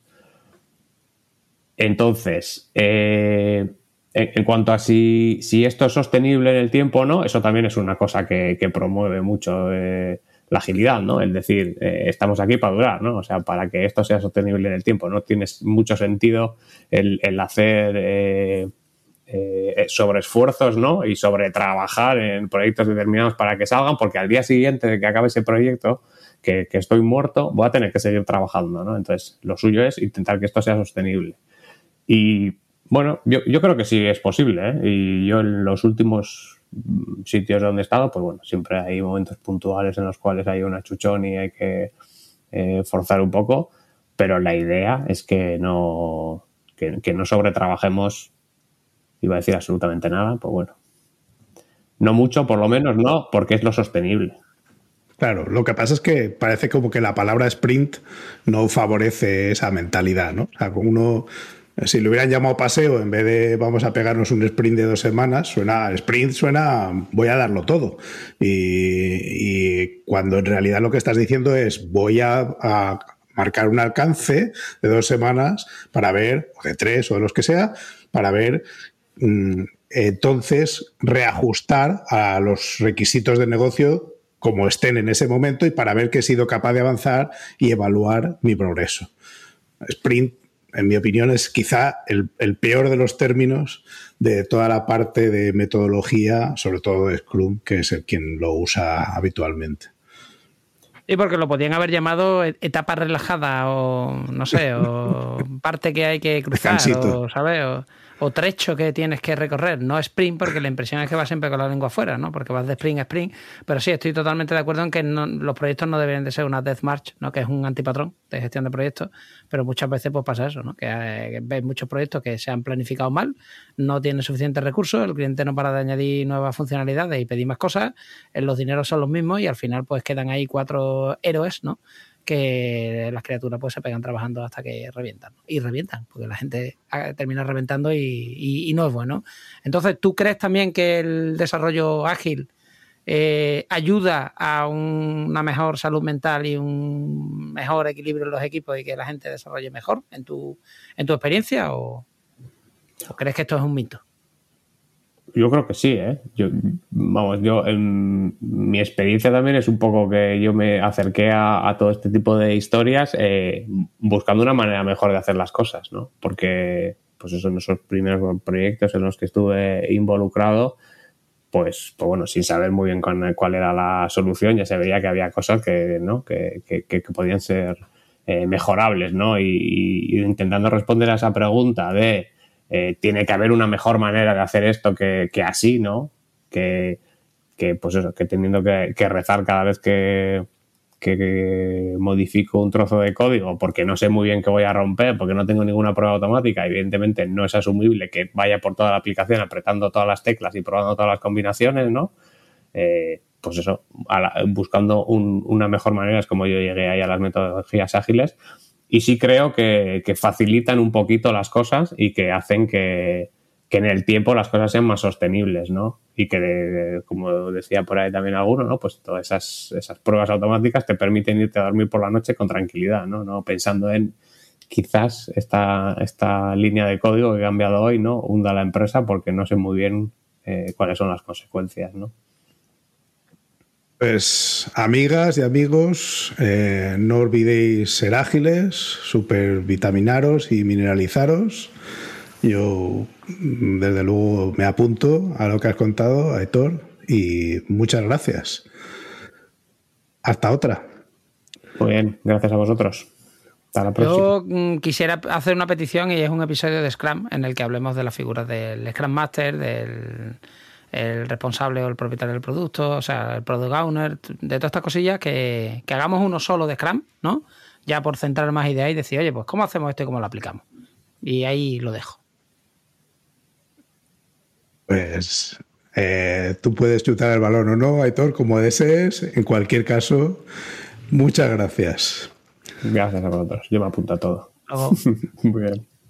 Entonces, eh, en, cuanto a si, esto es sostenible en el tiempo o no, eso también es una cosa que, promueve mucho eh, la agilidad, ¿no? El decir, estamos aquí para durar, ¿no? O sea, para que esto sea sostenible en el tiempo. No tiene mucho sentido el hacer eh, sobre esfuerzos ¿no? y sobre trabajar en proyectos determinados para que salgan, porque al día siguiente de que acabe ese proyecto, que, estoy muerto, voy a tener que seguir trabajando. ¿no? Entonces, lo suyo es intentar que esto sea sostenible. Y bueno, yo, creo que sí es posible. ¿eh? Y yo en los últimos sitios donde he estado, pues bueno, siempre hay momentos puntuales en los cuales hay una chuchón y hay que eh, forzar un poco, pero la idea es que no, que, que iba a decir absolutamente nada, pues bueno. No mucho, por lo menos no, porque es lo sostenible. Claro, lo que pasa es que parece como que la palabra sprint no favorece esa mentalidad, ¿no? O sea, uno, si lo hubieran llamado paseo en vez de vamos a pegarnos un sprint de dos semanas, suena sprint, suena voy a darlo todo. Y, cuando en realidad lo que estás diciendo es voy a, a marcar un alcance de dos semanas para ver, o de tres o de los que sea, para ver entonces reajustar a los requisitos de negocio como estén en ese momento y para ver que he sido capaz de avanzar y evaluar mi progreso. Sprint, en mi opinión, es quizá el, peor de los términos de toda la parte de metodología, sobre todo de Scrum, que es el quien lo usa habitualmente. Y porque lo podían haber llamado e-, etapa relajada o no sé, o (laughs) parte que hay que cruzar, o, ¿sabes? o trecho que tienes que recorrer, no sprint, porque la impresión es que vas siempre con la lengua afuera, ¿no? Porque vas de sprint a sprint, pero sí, estoy totalmente de acuerdo en que los proyectos no deberían de ser una death march, ¿no? Que es un antipatrón de gestión de proyectos, pero muchas veces pues pasa eso, ¿no? Que, eh, ves muchos proyectos que se han planificado mal, no tienen suficientes recursos, el cliente no para de añadir nuevas funcionalidades y pedir más cosas, eh, los dineros son los mismos y al final pues quedan ahí cuatro héroes, ¿no? Que las criaturas pues se pegan trabajando hasta que revientan. Y revientan, porque la gente ah, termina reventando y, no es bueno. Entonces, ¿tú crees también que el desarrollo ágil eh, ayuda a una mejor salud mental y un mejor equilibrio en los equipos y que la gente desarrolle mejor en tu, en tu experiencia? ¿O, crees que esto es un mito? Yo creo que sí, ¿eh? Yo, vamos, yo en mi experiencia también es un poco que yo me acerqué a, todo este tipo de historias eh, buscando una manera mejor de hacer las cosas, ¿no? Porque, pues eso, en esos primeros proyectos en los que estuve involucrado, pues, pues bueno, sin saber muy bien cuál, era la solución, ya se veía que había cosas que, ¿no? que, que, podían ser eh, mejorables, ¿no? y intentando responder a esa pregunta de eh, tiene que haber una mejor manera de hacer esto que, así, ¿no? Que, pues eso, que teniendo que, rezar cada vez que, modifico un trozo de código porque no sé muy bien qué voy a romper, porque no tengo ninguna prueba automática, evidentemente no es asumible que vaya por toda la aplicación apretando todas las teclas y probando todas las combinaciones, ¿no? Eh, pues eso, buscando una mejor manera es como yo llegué ahí a las metodologías ágiles y sí creo que, facilitan un poquito las cosas y que hacen que, en el tiempo las cosas sean más sostenibles, ¿no? Y que, como decía por ahí también alguno, ¿no? Pues todas esas, esas pruebas automáticas te permiten irte a dormir por la noche con tranquilidad, ¿no? no pensando en quizás esta, esta línea de código que he cambiado hoy, ¿no? Hunda la empresa porque no sé muy bien eh, cuáles son las consecuencias, ¿no? Pues amigas y amigos, eh, no olvidéis ser ágiles, supervitaminaros y mineralizaros. Yo desde luego me apunto a lo que has contado, Aitor, y muchas gracias. Hasta otra. Muy bien, gracias a vosotros. Hasta la próxima. Yo mm, quisiera hacer una petición y es un episodio de Scrum en el que hablemos de la figura del Scrum Master, del el responsable o el propietario del producto, o sea, el product owner, de todas estas cosillas, que, hagamos uno solo de Scrum, ¿no? Ya por centrar más ideas y decir, oye, pues ¿cómo hacemos esto y cómo lo aplicamos? Y ahí lo dejo. Pues eh, tú puedes chutar el balón o no, Aitor, como desees. En cualquier caso, muchas gracias. Gracias a vosotros. Yo me apunto a todo. (laughs) Muy bien.